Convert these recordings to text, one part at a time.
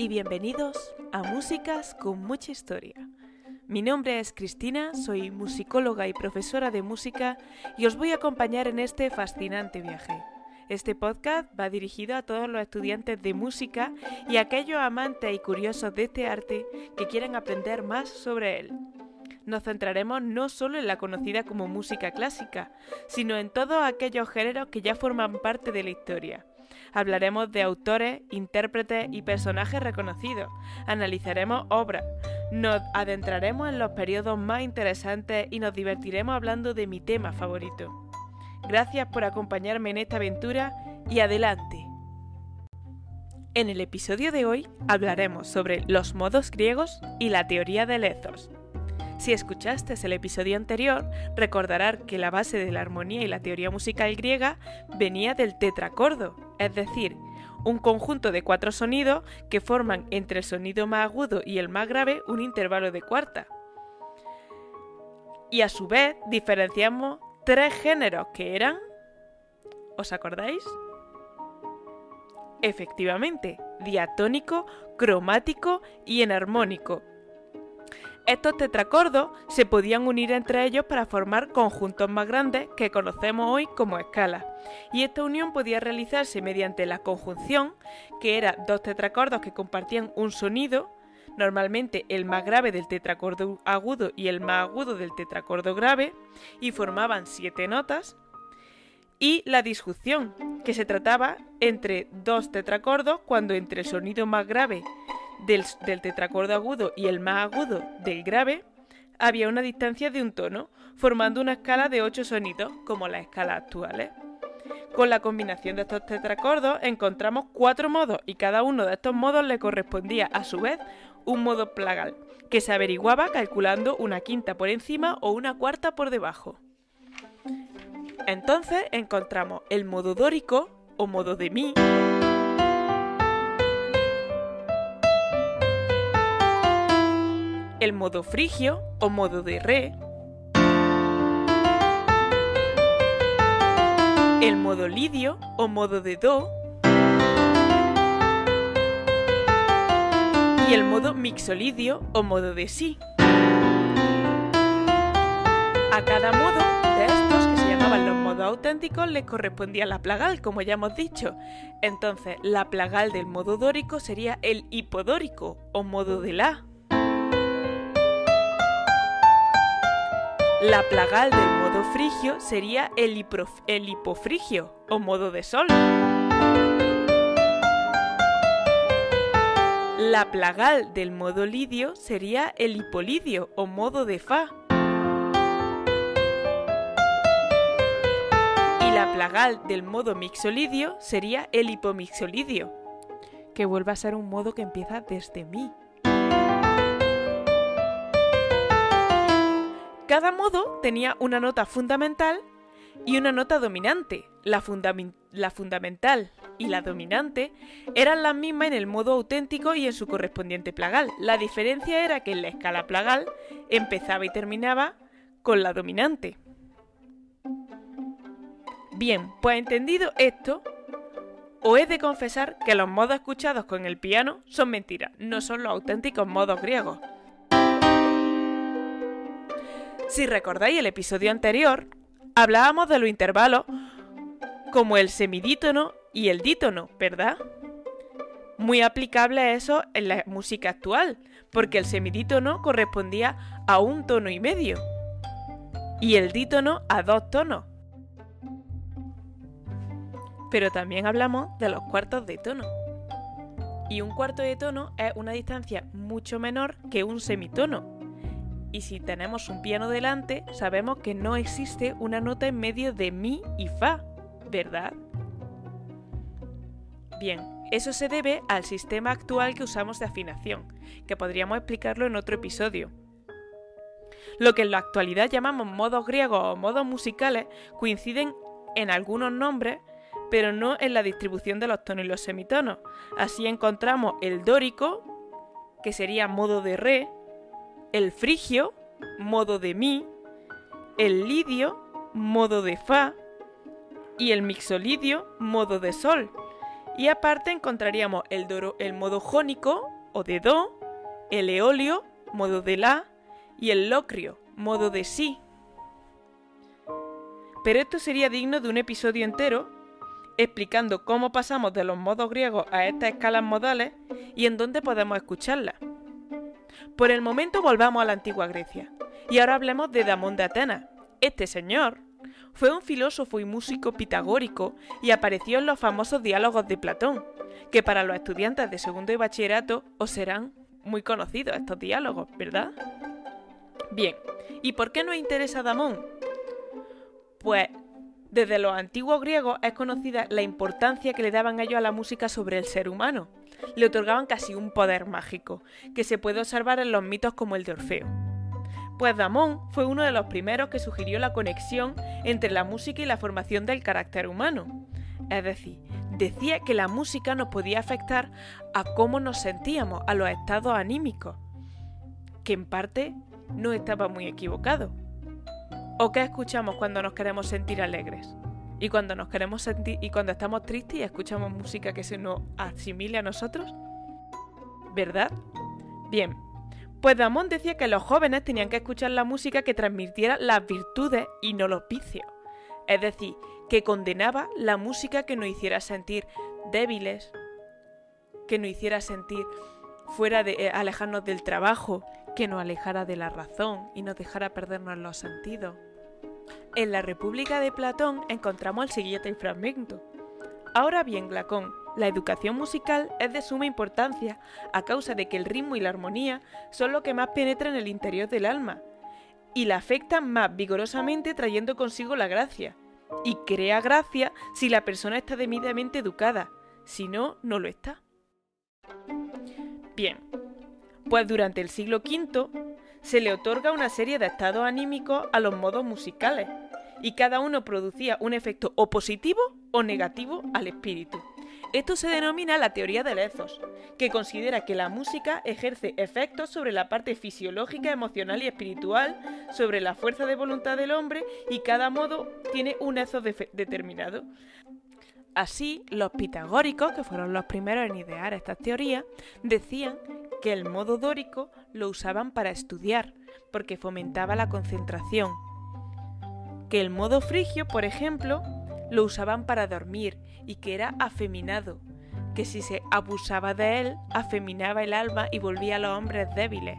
y bienvenidos a Músicas con mucha historia. Mi nombre es Cristina, soy musicóloga y profesora de música y os voy a acompañar en este fascinante viaje. Este podcast va dirigido a todos los estudiantes de música y a aquellos amantes y curiosos de este arte que quieran aprender más sobre él. Nos centraremos no solo en la conocida como música clásica, sino en todos aquellos géneros que ya forman parte de la historia Hablaremos de autores, intérpretes y personajes reconocidos. Analizaremos obras. Nos adentraremos en los periodos más interesantes y nos divertiremos hablando de mi tema favorito. Gracias por acompañarme en esta aventura y adelante. En el episodio de hoy hablaremos sobre los modos griegos y la teoría de Lezos. Si escuchaste el episodio anterior, recordarás que la base de la armonía y la teoría musical griega venía del tetracordo, es decir, un conjunto de cuatro sonidos que forman entre el sonido más agudo y el más grave un intervalo de cuarta. Y a su vez diferenciamos tres géneros que eran... ¿Os acordáis? Efectivamente, diatónico, cromático y enarmónico, estos tetracordos se podían unir entre ellos para formar conjuntos más grandes que conocemos hoy como escalas, y esta unión podía realizarse mediante la conjunción, que era dos tetracordos que compartían un sonido, normalmente el más grave del tetracordo agudo y el más agudo del tetracordo grave, y formaban siete notas, y la disjunción, que se trataba entre dos tetracordos cuando entre el sonido más grave del, tetracordo agudo y el más agudo del grave, había una distancia de un tono, formando una escala de ocho sonidos, como las escalas actuales. Con la combinación de estos tetracordos encontramos cuatro modos y cada uno de estos modos le correspondía a su vez un modo plagal, que se averiguaba calculando una quinta por encima o una cuarta por debajo. Entonces encontramos el modo dórico o modo de mi, el modo frigio o modo de re, el modo lidio o modo de do. Y el modo mixolidio o modo de si. A cada modo auténticos les correspondía la plagal, como ya hemos dicho. Entonces, la plagal del modo dórico sería el hipodórico o modo de la. La plagal del modo frigio sería el, hipofrigio o modo de sol. La plagal del modo lidio sería el hipolidio o modo de fa. Y la plagal del modo mixolidio sería el hipomixolidio, que vuelve a ser un modo que empieza desde mi. Cada modo tenía una nota fundamental y una nota dominante. La, fundamental y la dominante eran las mismas en el modo auténtico y en su correspondiente plagal. La diferencia era que en la escala plagal empezaba y terminaba con la dominante. Bien, pues entendido esto, os he de confesar que los modos escuchados con el piano son mentiras, no son los auténticos modos griegos. Si recordáis el episodio anterior, hablábamos de los intervalos como el semidítono y el dítono, ¿verdad? Muy aplicable eso en la música actual, porque el semidítono correspondía a un tono y medio y el dítono a dos tonos. Pero también hablamos de los cuartos de tono. Y un cuarto de tono es una distancia mucho menor que un semitono, y si tenemos un piano delante, sabemos que no existe una nota en medio de mi y fa, ¿verdad? Bien, eso se debe al sistema actual que usamos de afinación, que podríamos explicarlo en otro episodio. Lo que en la actualidad llamamos modos griegos o modos musicales coinciden en algunos nombres, pero no en la distribución de los tonos y los semitonos. Así encontramos el dórico, que sería modo de re, el frigio, modo de mi, el lidio, modo de fa, y el mixolidio, modo de sol. Y aparte encontraríamos el, el modo jónico o de do, el eolio, modo de la, y el locrio, modo de si. Pero esto sería digno de un episodio entero explicando cómo pasamos de los modos griegos a estas escalas modales y en dónde podemos escucharlas. Por el momento volvamos a la antigua Grecia y ahora hablemos de Damón de Atenas. Este señor fue un filósofo y músico pitagórico y apareció en los famosos diálogos de Platón, que para los estudiantes de segundo y bachillerato os serán muy conocidos estos diálogos, ¿verdad? Bien, ¿y por qué nos interesa Damón? Pues desde los antiguos griegos es conocida la importancia que le daban ellos a la música sobre el ser humano. Le otorgaban casi un poder mágico, que se puede observar en los mitos como el de Orfeo. Pues Damón fue uno de los primeros que sugirió la conexión entre la música y la formación del carácter humano. Es decir, decía que la música nos podía afectar a cómo nos sentíamos, a los estados anímicos, que en parte no estaba muy equivocado. ¿O qué escuchamos cuando nos queremos sentir alegres? Y cuando nos queremos sentir y cuando estamos tristes y escuchamos música que se nos asimile a nosotros? ¿Verdad? Bien. Pues Damón decía que los jóvenes tenían que escuchar la música que transmitiera las virtudes y no los vicios. Es decir, que condenaba la música que nos hiciera sentir débiles, que nos hiciera sentir fuera de eh, alejarnos del trabajo, que nos alejara de la razón y nos dejara perdernos los sentidos. En la República de Platón encontramos el siguiente fragmento. Ahora bien, Glacón, la educación musical es de suma importancia a causa de que el ritmo y la armonía son lo que más penetra en el interior del alma y la afectan más vigorosamente trayendo consigo la gracia. Y crea gracia si la persona está debidamente educada, si no, no lo está. Bien, pues durante el siglo V se le otorga una serie de estados anímicos a los modos musicales, y cada uno producía un efecto o positivo o negativo al espíritu. Esto se denomina la teoría del ethos, que considera que la música ejerce efectos sobre la parte fisiológica, emocional y espiritual, sobre la fuerza de voluntad del hombre y cada modo tiene un ethos determinado. Así, los pitagóricos, que fueron los primeros en idear estas teorías, decían que el modo dórico lo usaban para estudiar, porque fomentaba la concentración. Que el modo frigio, por ejemplo, lo usaban para dormir y que era afeminado, que si se abusaba de él, afeminaba el alma y volvía a los hombres débiles.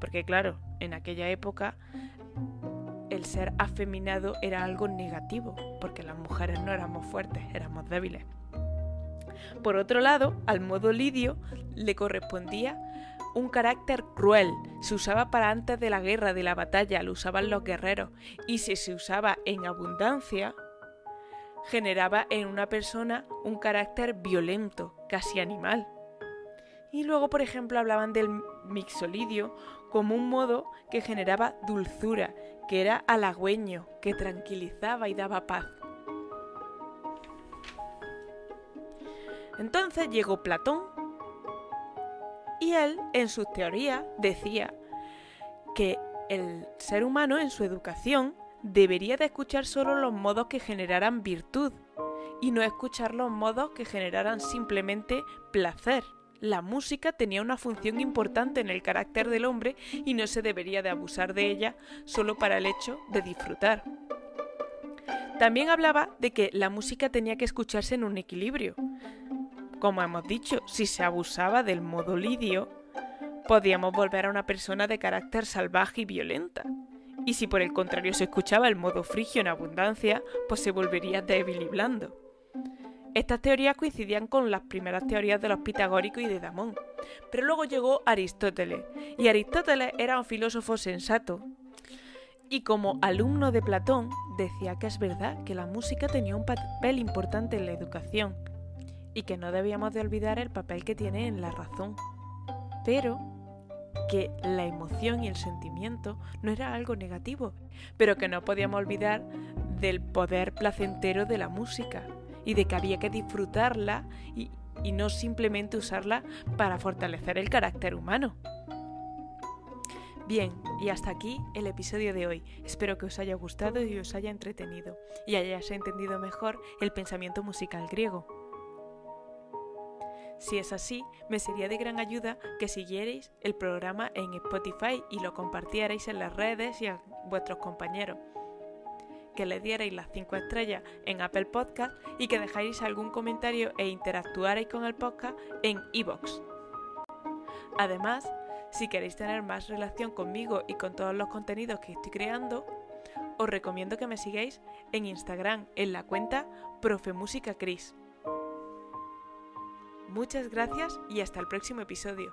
Porque claro, en aquella época el ser afeminado era algo negativo, porque las mujeres no éramos fuertes, éramos débiles. Por otro lado, al modo lidio le correspondía un carácter cruel. Se usaba para antes de la guerra, de la batalla, lo usaban los guerreros. Y si se usaba en abundancia, generaba en una persona un carácter violento, casi animal. Y luego, por ejemplo, hablaban del mixolidio como un modo que generaba dulzura, que era halagüeño, que tranquilizaba y daba paz. Entonces llegó Platón en sus teorías, decía que el ser humano en su educación debería de escuchar solo los modos que generaran virtud y no escuchar los modos que generaran simplemente placer. La música tenía una función importante en el carácter del hombre y no se debería de abusar de ella solo para el hecho de disfrutar. También hablaba de que la música tenía que escucharse en un equilibrio, como hemos dicho, si se abusaba del modo lidio, podíamos volver a una persona de carácter salvaje y violenta. Y si por el contrario se escuchaba el modo frigio en abundancia, pues se volvería débil y blando. Estas teorías coincidían con las primeras teorías de los pitagóricos y de Damón. Pero luego llegó Aristóteles, y Aristóteles era un filósofo sensato. Y como alumno de Platón, decía que es verdad que la música tenía un papel importante en la educación, y que no debíamos de olvidar el papel que tiene en la razón, pero que la emoción y el sentimiento no era algo negativo, pero que no podíamos olvidar del poder placentero de la música y de que había que disfrutarla y, y no simplemente usarla para fortalecer el carácter humano. Bien, y hasta aquí el episodio de hoy. Espero que os haya gustado y os haya entretenido y hayáis entendido mejor el pensamiento musical griego. Si es así, me sería de gran ayuda que siguierais el programa en Spotify y lo compartierais en las redes y a vuestros compañeros. Que le dierais las 5 estrellas en Apple Podcast y que dejáis algún comentario e interactuarais con el podcast en iVoox. Además, si queréis tener más relación conmigo y con todos los contenidos que estoy creando, os recomiendo que me sigáis en Instagram en la cuenta Profemusicacris. Muchas gracias y hasta el próximo episodio.